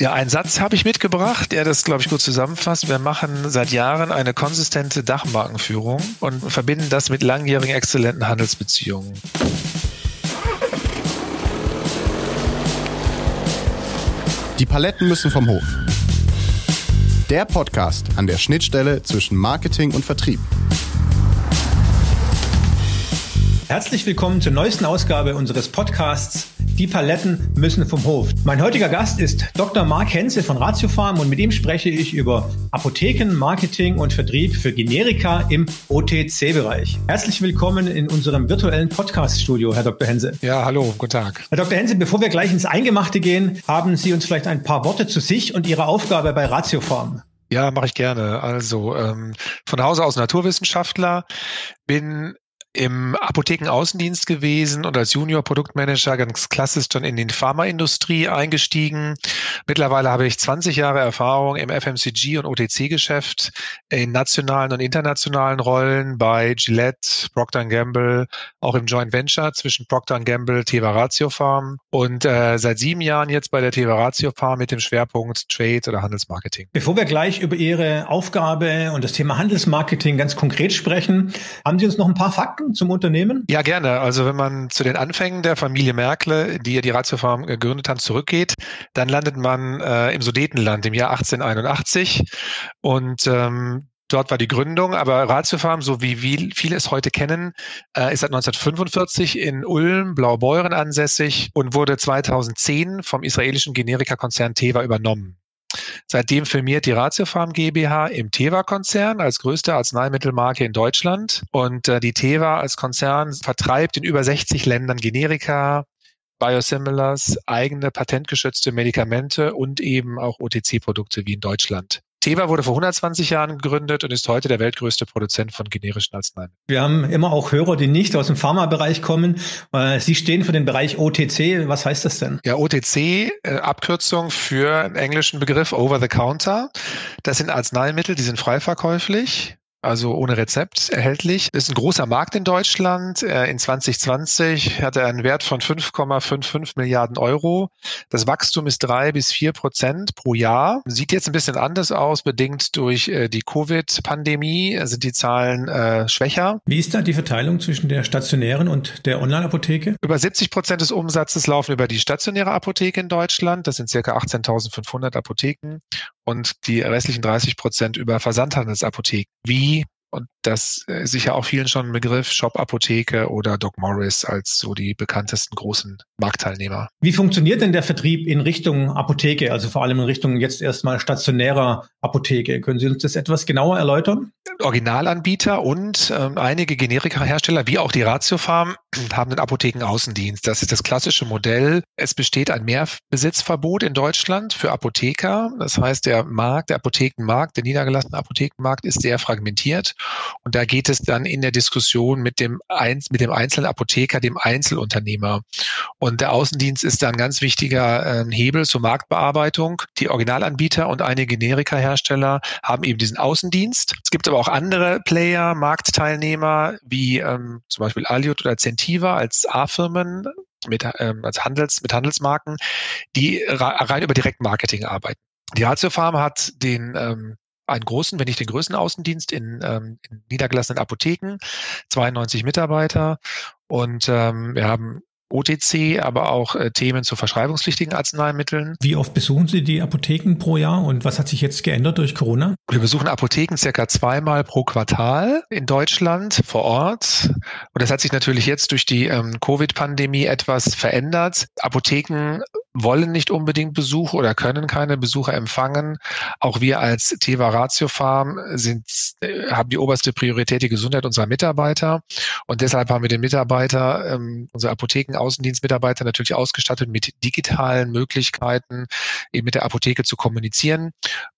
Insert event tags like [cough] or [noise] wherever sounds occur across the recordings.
Ja, einen Satz habe ich mitgebracht, der das, glaube ich, gut zusammenfasst. Wir machen seit Jahren eine konsistente Dachmarkenführung und verbinden das mit langjährigen exzellenten Handelsbeziehungen. Die Paletten müssen vom Hof. Der Podcast an der Schnittstelle zwischen Marketing und Vertrieb. Herzlich willkommen zur neuesten Ausgabe unseres Podcasts Die Paletten müssen vom Hof. Mein heutiger Gast ist Dr. Mark Henze von Ratiofarm und mit ihm spreche ich über Apotheken, Marketing und Vertrieb für Generika im OTC-Bereich. Herzlich willkommen in unserem virtuellen Podcast-Studio, Herr Dr. Hense. Ja, hallo, guten Tag. Herr Dr. Hense, bevor wir gleich ins Eingemachte gehen, haben Sie uns vielleicht ein paar Worte zu sich und Ihrer Aufgabe bei Ratiofarm. Ja, mache ich gerne. Also ähm, von Hause aus Naturwissenschaftler, bin im Apothekenaußendienst gewesen und als Junior-Produktmanager ganz klassisch schon in die Pharmaindustrie eingestiegen. Mittlerweile habe ich 20 Jahre Erfahrung im FMCG und OTC-Geschäft in nationalen und internationalen Rollen bei Gillette, Procter Gamble, auch im Joint Venture zwischen Procter Gamble, Teva Ratio Farm und äh, seit sieben Jahren jetzt bei der Teva Ratio Farm mit dem Schwerpunkt Trade oder Handelsmarketing. Bevor wir gleich über Ihre Aufgabe und das Thema Handelsmarketing ganz konkret sprechen, haben Sie uns noch ein paar Fakten Fakten zum Unternehmen? Ja, gerne. Also wenn man zu den Anfängen der Familie Merkle, die ja die Ratiofarm gegründet haben, zurückgeht, dann landet man äh, im Sudetenland im Jahr 1881 und ähm, Dort war die Gründung, aber Ratiofarm, so wie viele es heute kennen, äh, ist seit 1945 in Ulm, Blaubeuren ansässig und wurde 2010 vom israelischen Generika-Konzern Teva übernommen. Seitdem firmiert die Ratiofarm GmbH im Teva-Konzern als größte Arzneimittelmarke in Deutschland. Und äh, die Teva als Konzern vertreibt in über 60 Ländern Generika, Biosimilars, eigene patentgeschützte Medikamente und eben auch OTC-Produkte wie in Deutschland. Teva wurde vor 120 Jahren gegründet und ist heute der weltgrößte Produzent von generischen Arzneimitteln. Wir haben immer auch Hörer, die nicht aus dem Pharmabereich kommen. Sie stehen für den Bereich OTC. Was heißt das denn? Ja, OTC, äh, Abkürzung für einen englischen Begriff Over the Counter. Das sind Arzneimittel, die sind frei verkäuflich also ohne Rezept erhältlich. Ist ein großer Markt in Deutschland. Äh, in 2020 hat er einen Wert von 5,55 Milliarden Euro. Das Wachstum ist drei bis vier Prozent pro Jahr. Sieht jetzt ein bisschen anders aus, bedingt durch äh, die Covid-Pandemie sind die Zahlen äh, schwächer. Wie ist da die Verteilung zwischen der stationären und der Online-Apotheke? Über 70 Prozent des Umsatzes laufen über die stationäre Apotheke in Deutschland. Das sind circa 18.500 Apotheken und die restlichen 30 Prozent über Versandhandelsapotheken. Wie und das ist sicher auch vielen schon ein Begriff, Shop Apotheke oder Doc Morris als so die bekanntesten großen Marktteilnehmer. Wie funktioniert denn der Vertrieb in Richtung Apotheke, also vor allem in Richtung jetzt erstmal stationärer Apotheke? Können Sie uns das etwas genauer erläutern? Originalanbieter und ähm, einige Generika-Hersteller, wie auch die Ratiofarm, [clears throat] haben den Apothekenaußendienst. Das ist das klassische Modell. Es besteht ein Mehrbesitzverbot in Deutschland für Apotheker. Das heißt, der Markt, der Apothekenmarkt, der niedergelassene Apothekenmarkt ist sehr fragmentiert. Und da geht es dann in der Diskussion mit dem, Einz mit dem einzelnen Apotheker, dem Einzelunternehmer. Und der Außendienst ist da ein ganz wichtiger äh, Hebel zur Marktbearbeitung. Die Originalanbieter und einige Generika-Hersteller haben eben diesen Außendienst. Es gibt aber auch andere Player, Marktteilnehmer, wie ähm, zum Beispiel Aliot oder Centiva als A-Firmen, mit, ähm, als Handels, mit Handelsmarken, die rein über Direktmarketing arbeiten. Die Ratio Farm hat den ähm, einen großen, wenn nicht den größten Außendienst in, ähm, in niedergelassenen Apotheken, 92 Mitarbeiter und ähm, wir haben OTC, aber auch äh, Themen zu verschreibungspflichtigen Arzneimitteln. Wie oft besuchen Sie die Apotheken pro Jahr und was hat sich jetzt geändert durch Corona? Wir besuchen Apotheken circa zweimal pro Quartal in Deutschland vor Ort. Und das hat sich natürlich jetzt durch die ähm, Covid-Pandemie etwas verändert. Apotheken wollen nicht unbedingt Besuch oder können keine Besucher empfangen. Auch wir als Teva Ratio Farm sind, äh, haben die oberste Priorität die Gesundheit unserer Mitarbeiter. Und deshalb haben wir den Mitarbeiter, ähm, unsere Apotheken-Außendienstmitarbeiter natürlich ausgestattet mit digitalen Möglichkeiten, eben mit der Apotheke zu kommunizieren,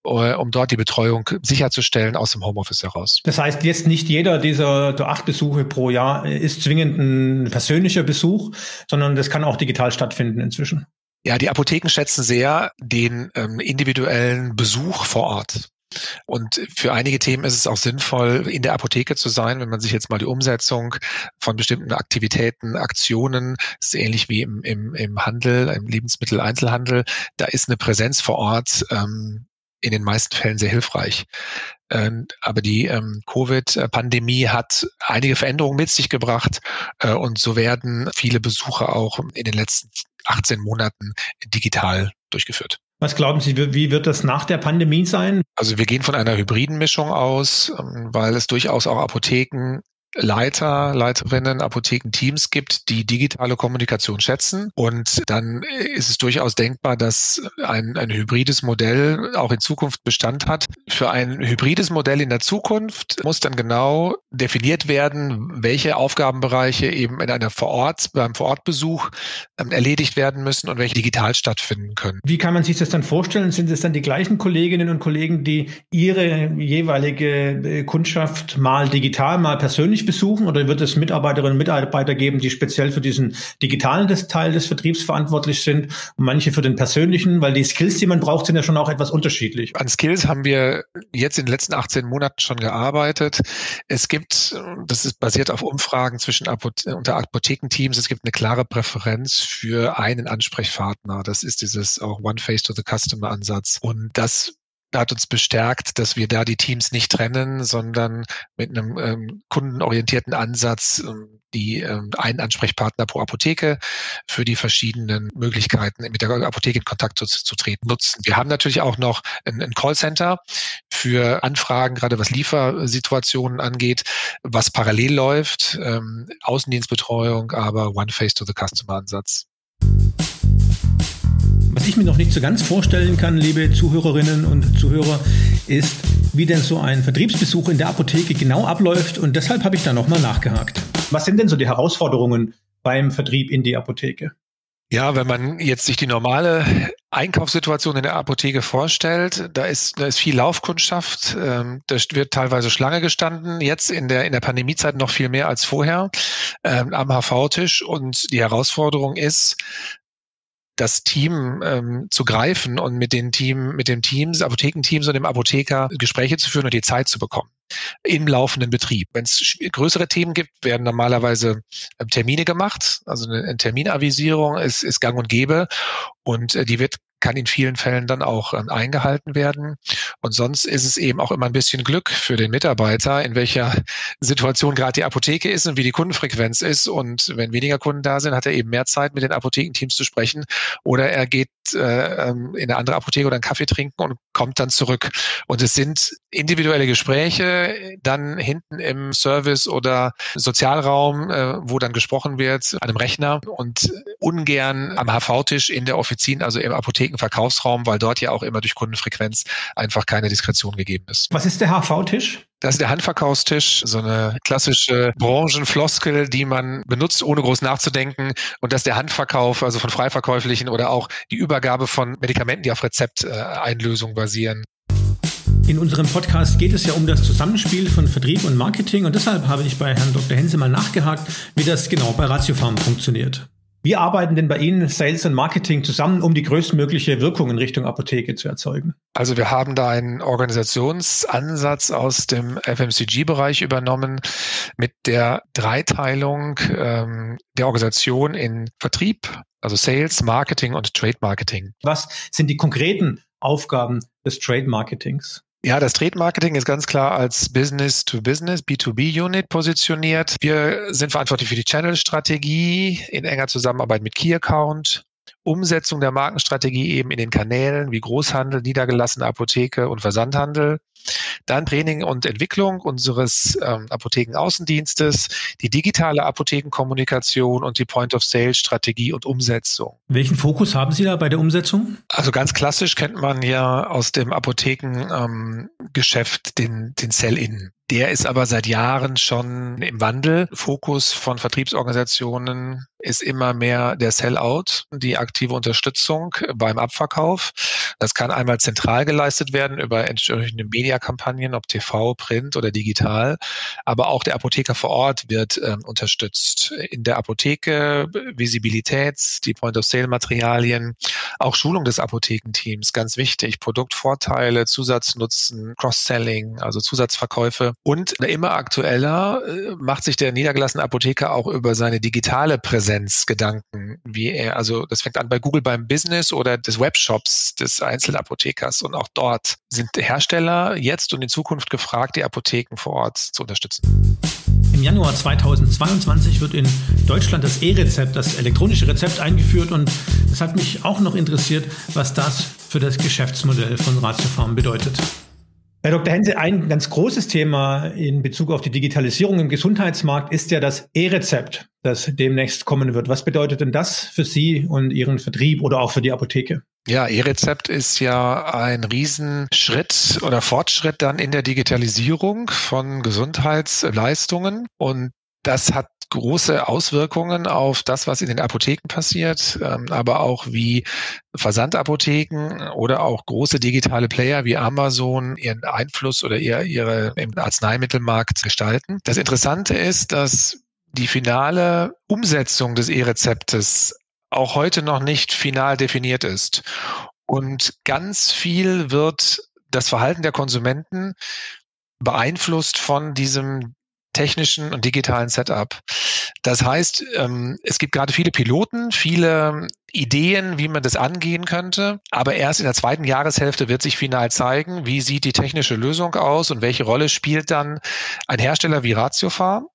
äh, um dort die Betreuung sicherzustellen aus dem Homeoffice heraus. Das heißt, jetzt nicht jeder dieser acht Besuche pro Jahr ist zwingend ein persönlicher Besuch, sondern das kann auch digital stattfinden inzwischen. Ja, die Apotheken schätzen sehr den ähm, individuellen Besuch vor Ort. Und für einige Themen ist es auch sinnvoll, in der Apotheke zu sein, wenn man sich jetzt mal die Umsetzung von bestimmten Aktivitäten, Aktionen, ist ähnlich wie im, im, im Handel, im Lebensmitteleinzelhandel, da ist eine Präsenz vor Ort ähm, in den meisten Fällen sehr hilfreich. Ähm, aber die ähm, Covid-Pandemie hat einige Veränderungen mit sich gebracht äh, und so werden viele Besuche auch in den letzten 18 Monaten digital durchgeführt. Was glauben Sie, wie wird das nach der Pandemie sein? Also wir gehen von einer hybriden Mischung aus, ähm, weil es durchaus auch Apotheken Leiter, Leiterinnen, Apothekenteams gibt, die digitale Kommunikation schätzen. Und dann ist es durchaus denkbar, dass ein, ein hybrides Modell auch in Zukunft Bestand hat. Für ein hybrides Modell in der Zukunft muss dann genau definiert werden, welche Aufgabenbereiche eben in einer Vorort, beim Vorortbesuch ähm, erledigt werden müssen und welche digital stattfinden können. Wie kann man sich das dann vorstellen? Sind es dann die gleichen Kolleginnen und Kollegen, die ihre jeweilige äh, Kundschaft mal digital, mal persönlich persönlich besuchen oder wird es Mitarbeiterinnen und Mitarbeiter geben, die speziell für diesen digitalen Teil des Vertriebs verantwortlich sind und manche für den persönlichen, weil die Skills, die man braucht, sind ja schon auch etwas unterschiedlich. An Skills haben wir jetzt in den letzten 18 Monaten schon gearbeitet. Es gibt, das ist basiert auf Umfragen zwischen Apothe unter Apothekenteams, es gibt eine klare Präferenz für einen Ansprechpartner. Das ist dieses auch One Face to the Customer Ansatz. Und das hat uns bestärkt, dass wir da die Teams nicht trennen, sondern mit einem ähm, kundenorientierten Ansatz ähm, die ähm, einen Ansprechpartner pro Apotheke für die verschiedenen Möglichkeiten, mit der Apotheke in Kontakt zu, zu treten, nutzen. Wir haben natürlich auch noch ein, ein Callcenter für Anfragen, gerade was Liefersituationen angeht, was parallel läuft, ähm, Außendienstbetreuung, aber One Face to the Customer Ansatz. Was ich mir noch nicht so ganz vorstellen kann, liebe Zuhörerinnen und Zuhörer, ist, wie denn so ein Vertriebsbesuch in der Apotheke genau abläuft und deshalb habe ich da nochmal nachgehakt. Was sind denn so die Herausforderungen beim Vertrieb in die Apotheke? Ja, wenn man jetzt sich die normale Einkaufssituation in der Apotheke vorstellt, da ist, da ist viel Laufkundschaft, ähm, da wird teilweise Schlange gestanden, jetzt in der, in der Pandemiezeit noch viel mehr als vorher ähm, am HV-Tisch und die Herausforderung ist, das Team ähm, zu greifen und mit den Team, mit dem Team, Apothekenteams und dem Apotheker Gespräche zu führen und die Zeit zu bekommen im laufenden Betrieb. Wenn es größere Themen gibt, werden normalerweise ähm, Termine gemacht. Also eine, eine Terminavisierung ist, ist gang und gäbe und äh, die wird kann in vielen Fällen dann auch ähm, eingehalten werden. Und sonst ist es eben auch immer ein bisschen Glück für den Mitarbeiter, in welcher Situation gerade die Apotheke ist und wie die Kundenfrequenz ist. Und wenn weniger Kunden da sind, hat er eben mehr Zeit, mit den Apothekenteams zu sprechen. Oder er geht äh, ähm, in eine andere Apotheke oder einen Kaffee trinken und kommt dann zurück. Und es sind individuelle Gespräche dann hinten im Service oder Sozialraum, äh, wo dann gesprochen wird, an einem Rechner und ungern am HV-Tisch in der Offizin, also im Apothekenverkaufsraum, weil dort ja auch immer durch Kundenfrequenz einfach keine Diskretion gegeben ist. Was ist der HV-Tisch? Das ist der Handverkaufstisch, so eine klassische Branchenfloskel, die man benutzt, ohne groß nachzudenken. Und das ist der Handverkauf, also von Freiverkäuflichen oder auch die Übergabe von Medikamenten, die auf Rezepteinlösung basieren. In unserem Podcast geht es ja um das Zusammenspiel von Vertrieb und Marketing und deshalb habe ich bei Herrn Dr. Hense mal nachgehakt, wie das genau bei Ratiofarm funktioniert. Wie arbeiten denn bei Ihnen Sales und Marketing zusammen, um die größtmögliche Wirkung in Richtung Apotheke zu erzeugen? Also wir haben da einen Organisationsansatz aus dem FMCG-Bereich übernommen mit der Dreiteilung ähm, der Organisation in Vertrieb, also Sales, Marketing und Trade Marketing. Was sind die konkreten Aufgaben des Trade Marketings? Ja, das Trade Marketing ist ganz klar als Business to Business, B2B Unit positioniert. Wir sind verantwortlich für die Channel-Strategie in enger Zusammenarbeit mit Key Account. Umsetzung der Markenstrategie eben in den Kanälen wie Großhandel, niedergelassene Apotheke und Versandhandel. Dann Training und Entwicklung unseres ähm, Apothekenaußendienstes, die digitale Apothekenkommunikation und die Point-of-Sale-Strategie und Umsetzung. Welchen Fokus haben Sie da bei der Umsetzung? Also ganz klassisch kennt man ja aus dem Apothekengeschäft ähm, den, den Sell-In Der ist aber seit Jahren schon im Wandel. Fokus von Vertriebsorganisationen ist immer mehr der Sellout, die aktive Unterstützung beim Abverkauf. Das kann einmal zentral geleistet werden über entsprechende Mediakampagnen, ob TV, Print oder digital. Aber auch der Apotheker vor Ort wird äh, unterstützt. In der Apotheke Visibilität, die Point-of-Sale-Materialien, auch Schulung des Apothekenteams, ganz wichtig. Produktvorteile, Zusatznutzen, Cross-Selling, also Zusatzverkäufe. Und immer aktueller äh, macht sich der niedergelassene Apotheker auch über seine digitale Präsenz Gedanken, wie er, also das fängt an bei Google beim Business oder des Webshops des Einzelapothekers. Und auch dort sind Hersteller jetzt und in Zukunft gefragt, die Apotheken vor Ort zu unterstützen. Im Januar 2022 wird in Deutschland das E-Rezept, das elektronische Rezept eingeführt und es hat mich auch noch interessiert, was das für das Geschäftsmodell von Ratiofarm bedeutet. Herr Dr. Hense, ein ganz großes Thema in Bezug auf die Digitalisierung im Gesundheitsmarkt ist ja das E-Rezept, das demnächst kommen wird. Was bedeutet denn das für Sie und Ihren Vertrieb oder auch für die Apotheke? Ja, E-Rezept ist ja ein Riesenschritt oder Fortschritt dann in der Digitalisierung von Gesundheitsleistungen. Und das hat große Auswirkungen auf das, was in den Apotheken passiert, ähm, aber auch wie Versandapotheken oder auch große digitale Player wie Amazon ihren Einfluss oder ihr, ihre im Arzneimittelmarkt gestalten. Das Interessante ist, dass die finale Umsetzung des E-Rezeptes auch heute noch nicht final definiert ist. Und ganz viel wird das Verhalten der Konsumenten beeinflusst von diesem technischen und digitalen Setup. Das heißt, ähm, es gibt gerade viele Piloten, viele Ideen, wie man das angehen könnte. Aber erst in der zweiten Jahreshälfte wird sich final zeigen, wie sieht die technische Lösung aus und welche Rolle spielt dann ein Hersteller wie Ratiofarm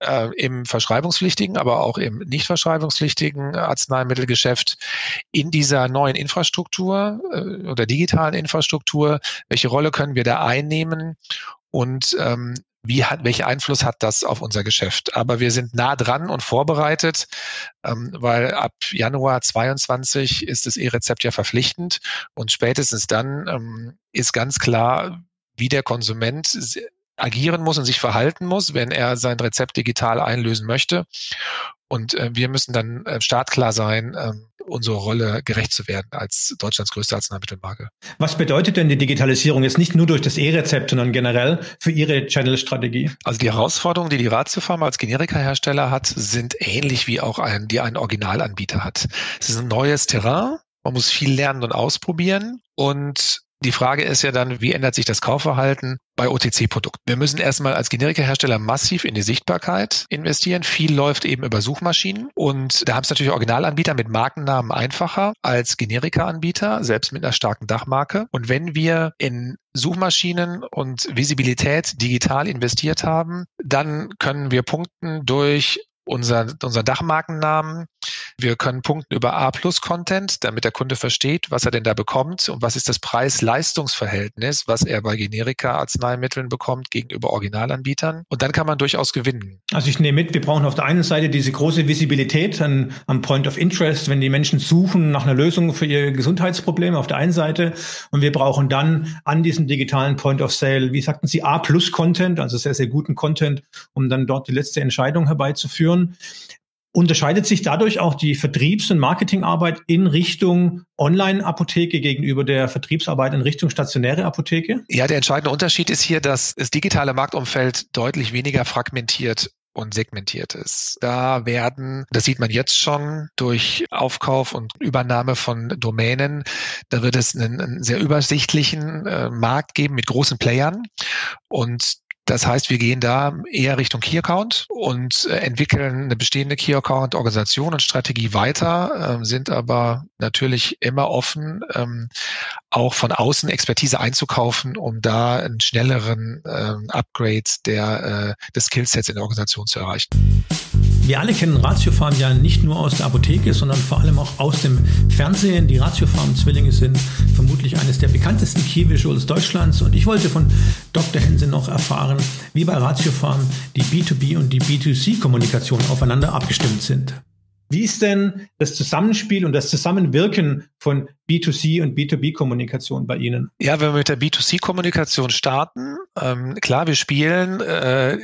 äh, im verschreibungspflichtigen, aber auch im nicht verschreibungspflichtigen Arzneimittelgeschäft in dieser neuen Infrastruktur äh, oder digitalen Infrastruktur. Welche Rolle können wir da einnehmen? Und ähm, wie hat, welchen Einfluss hat das auf unser Geschäft? Aber wir sind nah dran und vorbereitet, ähm, weil ab Januar 22 ist das E-Rezept ja verpflichtend und spätestens dann ähm, ist ganz klar, wie der Konsument agieren muss und sich verhalten muss, wenn er sein Rezept digital einlösen möchte. Und äh, wir müssen dann äh, startklar sein, äh, unsere Rolle gerecht zu werden als Deutschlands größte Arzneimittelmarke. Was bedeutet denn die Digitalisierung jetzt nicht nur durch das E-Rezept, sondern generell für Ihre Channel-Strategie? Also die Herausforderungen, die die Ratiopharma als Generika-Hersteller hat, sind ähnlich wie auch ein, die ein Originalanbieter hat. Es ist ein neues Terrain. Man muss viel lernen und ausprobieren. Und die Frage ist ja dann, wie ändert sich das Kaufverhalten bei OTC-Produkten? Wir müssen erstmal als Generika-Hersteller massiv in die Sichtbarkeit investieren. Viel läuft eben über Suchmaschinen und da haben es natürlich Originalanbieter mit Markennamen einfacher als Generika-Anbieter, selbst mit einer starken Dachmarke. Und wenn wir in Suchmaschinen und Visibilität digital investiert haben, dann können wir punkten durch unser, unser Dachmarkennamen. Wir können punkten über A-Plus-Content, damit der Kunde versteht, was er denn da bekommt und was ist das Preis-Leistungs-Verhältnis, was er bei Generika-Arzneimitteln bekommt gegenüber Originalanbietern. Und dann kann man durchaus gewinnen. Also ich nehme mit, wir brauchen auf der einen Seite diese große Visibilität an, am Point of Interest, wenn die Menschen suchen nach einer Lösung für ihr Gesundheitsproblem auf der einen Seite. Und wir brauchen dann an diesem digitalen Point of Sale, wie sagten Sie, A-Plus-Content, also sehr, sehr guten Content, um dann dort die letzte Entscheidung herbeizuführen führen. Unterscheidet sich dadurch auch die Vertriebs- und Marketingarbeit in Richtung Online-Apotheke gegenüber der Vertriebsarbeit in Richtung stationäre Apotheke? Ja, der entscheidende Unterschied ist hier, dass das digitale Marktumfeld deutlich weniger fragmentiert und segmentiert ist. Da werden, das sieht man jetzt schon durch Aufkauf und Übernahme von Domänen, da wird es einen, einen sehr übersichtlichen äh, Markt geben mit großen Playern und das heißt, wir gehen da eher Richtung Key Account und äh, entwickeln eine bestehende Key Account Organisation und Strategie weiter, äh, sind aber natürlich immer offen, ähm, auch von außen Expertise einzukaufen, um da einen schnelleren ähm, Upgrade der, äh, des Skillsets in der Organisation zu erreichen. Wir alle kennen Ratiofarm ja nicht nur aus der Apotheke, sondern vor allem auch aus dem Fernsehen. Die Ratiofarm-Zwillinge sind vermutlich eines der bekanntesten Key Visuals Deutschlands. Und ich wollte von Dr. Hense noch erfahren, wie bei Ratiofarm die B2B und die B2C-Kommunikation aufeinander abgestimmt sind. Wie ist denn das Zusammenspiel und das Zusammenwirken von B2C und B2B-Kommunikation bei Ihnen? Ja, wenn wir mit der B2C-Kommunikation starten, ähm, klar, wir spielen äh,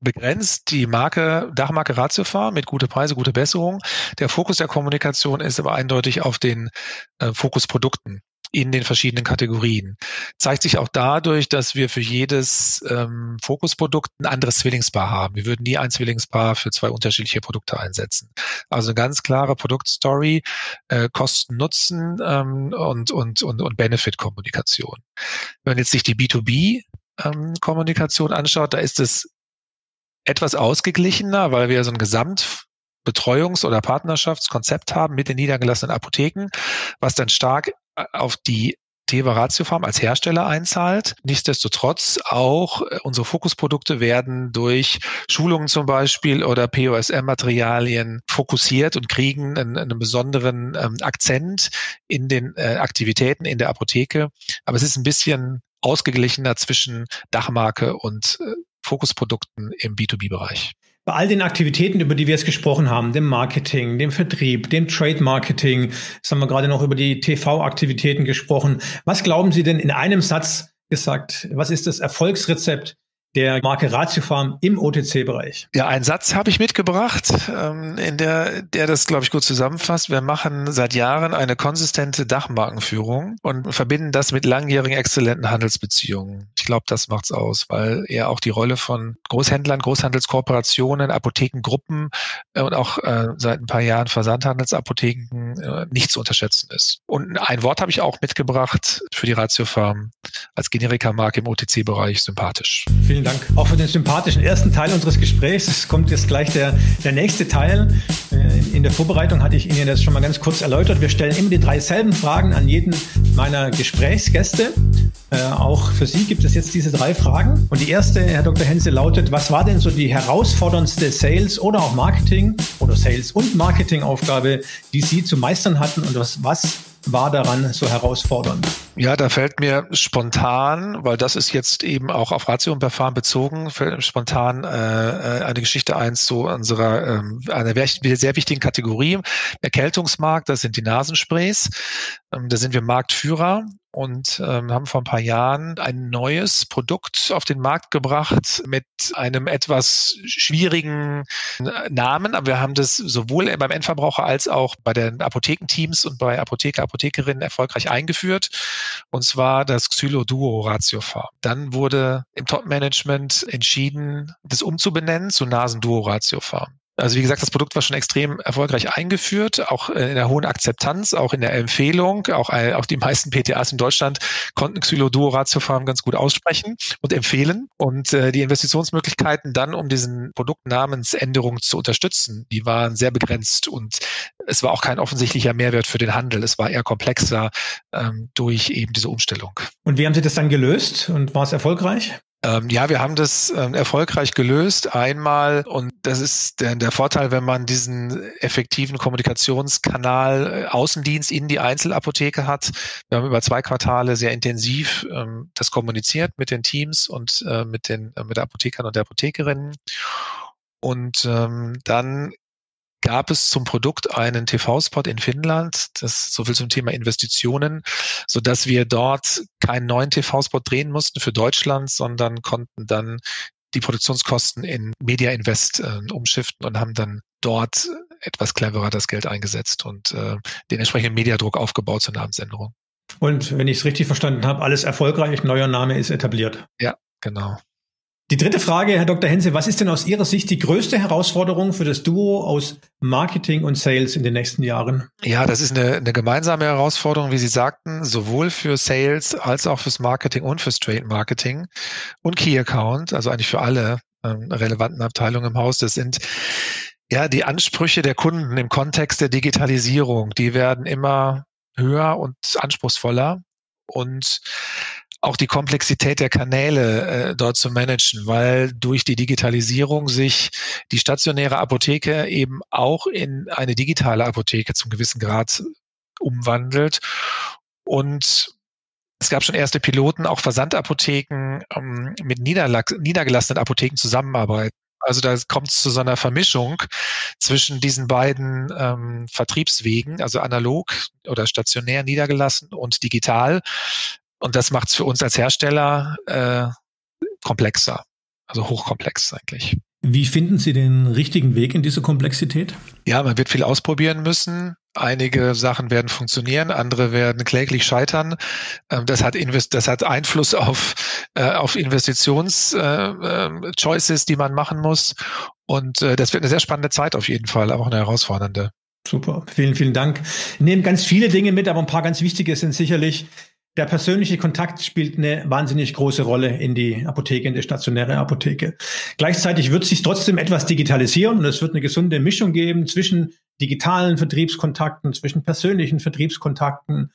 begrenzt die Marke, Dachmarke Ratiofarm mit gute Preise, gute Besserung. Der Fokus der Kommunikation ist aber eindeutig auf den äh, Fokusprodukten in den verschiedenen Kategorien. Zeigt sich auch dadurch, dass wir für jedes ähm, Fokusprodukt ein anderes Zwillingspaar haben. Wir würden nie ein Zwillingspaar für zwei unterschiedliche Produkte einsetzen. Also eine ganz klare Produktstory, äh, Kosten, Nutzen ähm, und, und, und, und Benefit-Kommunikation. Wenn man jetzt sich die B2B-Kommunikation ähm, anschaut, da ist es etwas ausgeglichener, weil wir so ein Gesamtbetreuungs- oder Partnerschaftskonzept haben mit den niedergelassenen Apotheken, was dann stark auf die Teva Ratiofarm als Hersteller einzahlt. Nichtsdestotrotz auch äh, unsere Fokusprodukte werden durch Schulungen zum Beispiel oder POSM-Materialien fokussiert und kriegen einen, einen besonderen ähm, Akzent in den äh, Aktivitäten in der Apotheke. Aber es ist ein bisschen ausgeglichener zwischen Dachmarke und äh, Fokusprodukten im B2B-Bereich. Bei all den Aktivitäten, über die wir jetzt gesprochen haben, dem Marketing, dem Vertrieb, dem Trade Marketing, jetzt haben wir gerade noch über die TV-Aktivitäten gesprochen. Was glauben Sie denn in einem Satz gesagt, was ist das Erfolgsrezept der Marke Ratiofarm im OTC-Bereich. Ja, einen Satz habe ich mitgebracht, ähm, in der, der das, glaube ich, gut zusammenfasst. Wir machen seit Jahren eine konsistente Dachmarkenführung und verbinden das mit langjährigen exzellenten Handelsbeziehungen. Ich glaube, das macht's aus, weil eher auch die Rolle von Großhändlern, Großhandelskooperationen, Apothekengruppen äh, und auch äh, seit ein paar Jahren Versandhandelsapotheken äh, nicht zu unterschätzen ist. Und ein Wort habe ich auch mitgebracht für die Ratiofarm als Generika-Marke im OTC-Bereich sympathisch. Vielen Dank auch für den sympathischen ersten Teil unseres Gesprächs. Es kommt jetzt gleich der, der nächste Teil. Äh, in der Vorbereitung hatte ich Ihnen das schon mal ganz kurz erläutert. Wir stellen immer die drei selben Fragen an jeden meiner Gesprächsgäste. Äh, auch für Sie gibt es jetzt diese drei Fragen. Und die erste, Herr Dr. Hense, lautet, was war denn so die herausforderndste Sales- oder auch Marketing- oder Sales- und Marketingaufgabe, die Sie zu meistern hatten und was, was war daran so herausfordernd? Ja, da fällt mir spontan, weil das ist jetzt eben auch auf Ratio und Verfahren bezogen, fällt mir spontan äh, äh eine Geschichte ein zu unserer ähm, einer sehr wichtigen Kategorie, Erkältungsmarkt, das sind die Nasensprays. Ähm, da sind wir Marktführer und ähm, haben vor ein paar Jahren ein neues Produkt auf den Markt gebracht mit einem etwas schwierigen äh, Namen. Aber wir haben das sowohl beim Endverbraucher als auch bei den Apothekenteams und bei Apotheker, Apothekerinnen erfolgreich eingeführt. Und zwar das Xylo Duo Ratiofarm. Dann wurde im Top-Management entschieden, das umzubenennen zu Nasen Duo Ratiofarm. Also wie gesagt, das Produkt war schon extrem erfolgreich eingeführt, auch in der hohen Akzeptanz, auch in der Empfehlung. Auch, äh, auch die meisten PTAs in Deutschland konnten Xyloduo-Ratiofarm ganz gut aussprechen und empfehlen. Und äh, die Investitionsmöglichkeiten dann, um diesen Produktnamensänderung zu unterstützen, die waren sehr begrenzt und es war auch kein offensichtlicher Mehrwert für den Handel. Es war eher komplexer ähm, durch eben diese Umstellung. Und wie haben Sie das dann gelöst und war es erfolgreich? Ähm, ja, wir haben das ähm, erfolgreich gelöst. Einmal, und das ist der, der, Vorteil, wenn man diesen effektiven Kommunikationskanal äh, Außendienst in die Einzelapotheke hat. Wir haben über zwei Quartale sehr intensiv ähm, das kommuniziert mit den Teams und äh, mit den äh, mit Apothekern und der Apothekerinnen. Und ähm, dann gab es zum Produkt einen TV-Spot in Finnland, das so viel zum Thema Investitionen, so dass wir dort keinen neuen TV-Spot drehen mussten für Deutschland, sondern konnten dann die Produktionskosten in Media Invest äh, umschiften und haben dann dort etwas cleverer das Geld eingesetzt und äh, den entsprechenden Mediadruck aufgebaut zur Namensänderung. Und wenn ich es richtig verstanden habe, alles erfolgreich, neuer Name ist etabliert. Ja, genau. Die dritte Frage, Herr Dr. Hense, was ist denn aus Ihrer Sicht die größte Herausforderung für das Duo aus Marketing und Sales in den nächsten Jahren? Ja, das ist eine, eine gemeinsame Herausforderung, wie Sie sagten, sowohl für Sales als auch fürs Marketing und fürs Trade Marketing und Key Account, also eigentlich für alle ähm, relevanten Abteilungen im Haus. Das sind ja die Ansprüche der Kunden im Kontext der Digitalisierung. Die werden immer höher und anspruchsvoller. Und auch die Komplexität der Kanäle äh, dort zu managen, weil durch die Digitalisierung sich die stationäre Apotheke eben auch in eine digitale Apotheke zum gewissen Grad umwandelt. Und es gab schon erste Piloten, auch Versandapotheken ähm, mit niedergelassenen Apotheken zusammenarbeiten. Also da kommt es zu so einer Vermischung zwischen diesen beiden ähm, Vertriebswegen, also analog oder stationär niedergelassen und digital. Und das macht es für uns als Hersteller äh, komplexer, also hochkomplex eigentlich. Wie finden Sie den richtigen Weg in diese Komplexität? Ja, man wird viel ausprobieren müssen. Einige Sachen werden funktionieren, andere werden kläglich scheitern. Ähm, das hat, Invest das hat Einfluss auf, äh, auf Investitions-Choices, äh, äh, die man machen muss. Und das wird eine sehr spannende Zeit auf jeden Fall, aber auch eine herausfordernde. Super, vielen, vielen Dank. Nehmen ganz viele Dinge mit, aber ein paar ganz wichtige sind sicherlich der persönliche Kontakt spielt eine wahnsinnig große Rolle in die Apotheke, in die stationäre Apotheke. Gleichzeitig wird sich trotzdem etwas digitalisieren und es wird eine gesunde Mischung geben zwischen digitalen Vertriebskontakten, zwischen persönlichen Vertriebskontakten.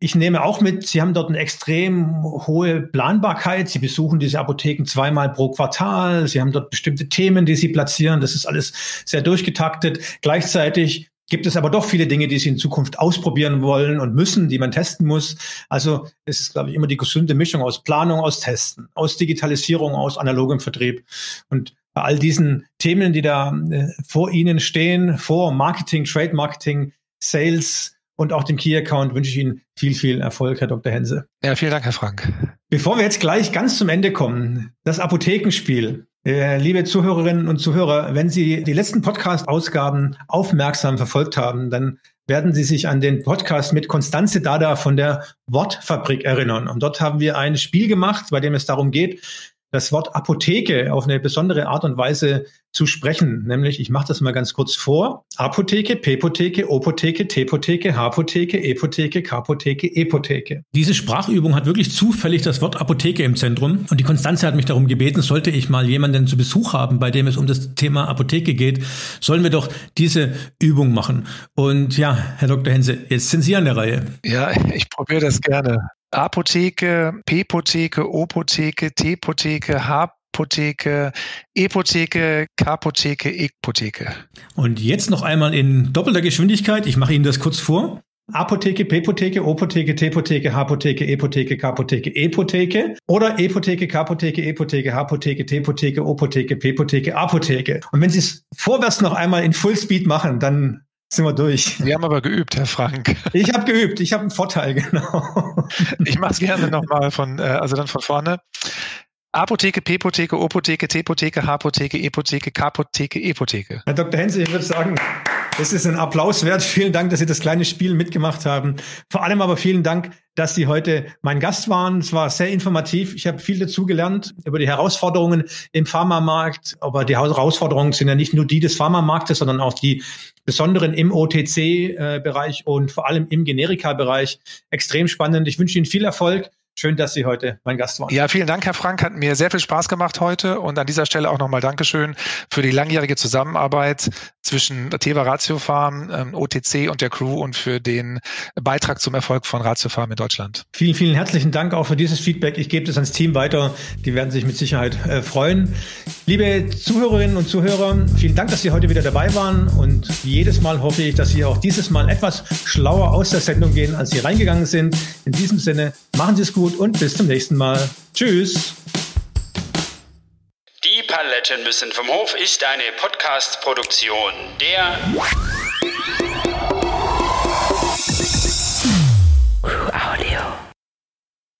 Ich nehme auch mit, Sie haben dort eine extrem hohe Planbarkeit. Sie besuchen diese Apotheken zweimal pro Quartal. Sie haben dort bestimmte Themen, die Sie platzieren. Das ist alles sehr durchgetaktet. Gleichzeitig gibt es aber doch viele Dinge, die sie in Zukunft ausprobieren wollen und müssen, die man testen muss. Also es ist, glaube ich, immer die gesunde Mischung aus Planung, aus Testen, aus Digitalisierung, aus analogem Vertrieb. Und bei all diesen Themen, die da äh, vor Ihnen stehen, vor Marketing, Trade Marketing, Sales und auch dem Key Account, wünsche ich Ihnen viel, viel Erfolg, Herr Dr. Hense. Ja, vielen Dank, Herr Frank. Bevor wir jetzt gleich ganz zum Ende kommen, das Apothekenspiel. Äh, liebe Zuhörerinnen und Zuhörer, wenn Sie die letzten Podcast-Ausgaben aufmerksam verfolgt haben, dann werden Sie sich an den Podcast mit Konstanze Dada von der Wortfabrik erinnern. Und dort haben wir ein Spiel gemacht, bei dem es darum geht, das Wort Apotheke auf eine besondere Art und Weise zu sprechen. Nämlich, ich mache das mal ganz kurz vor. Apotheke, P-Potheke, O-Potheke, T-Potheke, H-Potheke, E-Potheke, K-Potheke, E-Potheke. Diese Sprachübung hat wirklich zufällig das Wort Apotheke im Zentrum. Und die Konstanze hat mich darum gebeten, sollte ich mal jemanden zu Besuch haben, bei dem es um das Thema Apotheke geht, sollen wir doch diese Übung machen. Und ja, Herr Dr. Hense, jetzt sind Sie an der Reihe. Ja, [laughs] ich probiere das gerne. Apotheke, P-Potheke, O-Potheke, T-Potheke, H-Potheke, E-Potheke, K-Potheke, E-Potheke. Und jetzt noch einmal in doppelter Geschwindigkeit. Ich mache Ihnen das kurz vor. Apotheke, P-Potheke, O-Potheke, T-Potheke, H-Potheke, E-Potheke, K-Potheke, E-Potheke oder E-Potheke, K-Potheke, E-Potheke, H-Potheke, T-Potheke, O-Potheke, P-Potheke, A-Potheke. Und wenn Sie es vorwärts noch einmal in Fullspeed machen, dann sind wir durch. Wir haben aber geübt, Herr Frank. [laughs] Ich habe geübt, ich habe einen Vorteil, [laughs] genau. Ich mache es gerne nochmal von, äh, also dann von vorne. Apotheke, P-Potheke, O-Potheke, T-Potheke, H-Potheke, E-Potheke, K-Potheke, E-Potheke. Herr Dr. Hense, ich würde sagen, das ist ein Applaus wert. Vielen Dank, dass Sie das kleine Spiel mitgemacht haben. Vor allem aber vielen Dank, dass Sie heute mein Gast waren. Es war sehr informativ. Ich habe viel dazu gelernt über die Herausforderungen im Pharmamarkt. Aber die Herausforderungen sind ja nicht nur die des Pharmamarktes, sondern auch die besonderen im OTC-Bereich äh, und vor allem im Generika-Bereich. Extrem spannend. Ich wünsche Ihnen viel Erfolg. Schön, dass Sie heute mein Gast waren. Ja, vielen Dank, Herr Frank. Hat mir sehr viel Spaß gemacht heute. Und an dieser Stelle auch nochmal Dankeschön für die langjährige Zusammenarbeit zwischen Teva Ratio Farm, ähm, OTC und der Crew und für den Beitrag zum Erfolg von Ratio Farm in Deutschland. Vielen, vielen herzlichen Dank auch für dieses Feedback. Ich gebe das ans Team weiter. Die werden sich mit Sicherheit äh, freuen. Liebe Zuhörerinnen und Zuhörer, vielen Dank, dass Sie heute wieder dabei waren. Und jedes Mal hoffe ich, dass Sie auch dieses Mal etwas schlauer aus der Sendung gehen, als Sie reingegangen sind. In diesem Sinne, machen Sie es gut gut und bis zum nächsten Mal. Tschüss. Die Paletten müssen vom Hof ist eine Podcast-Produktion der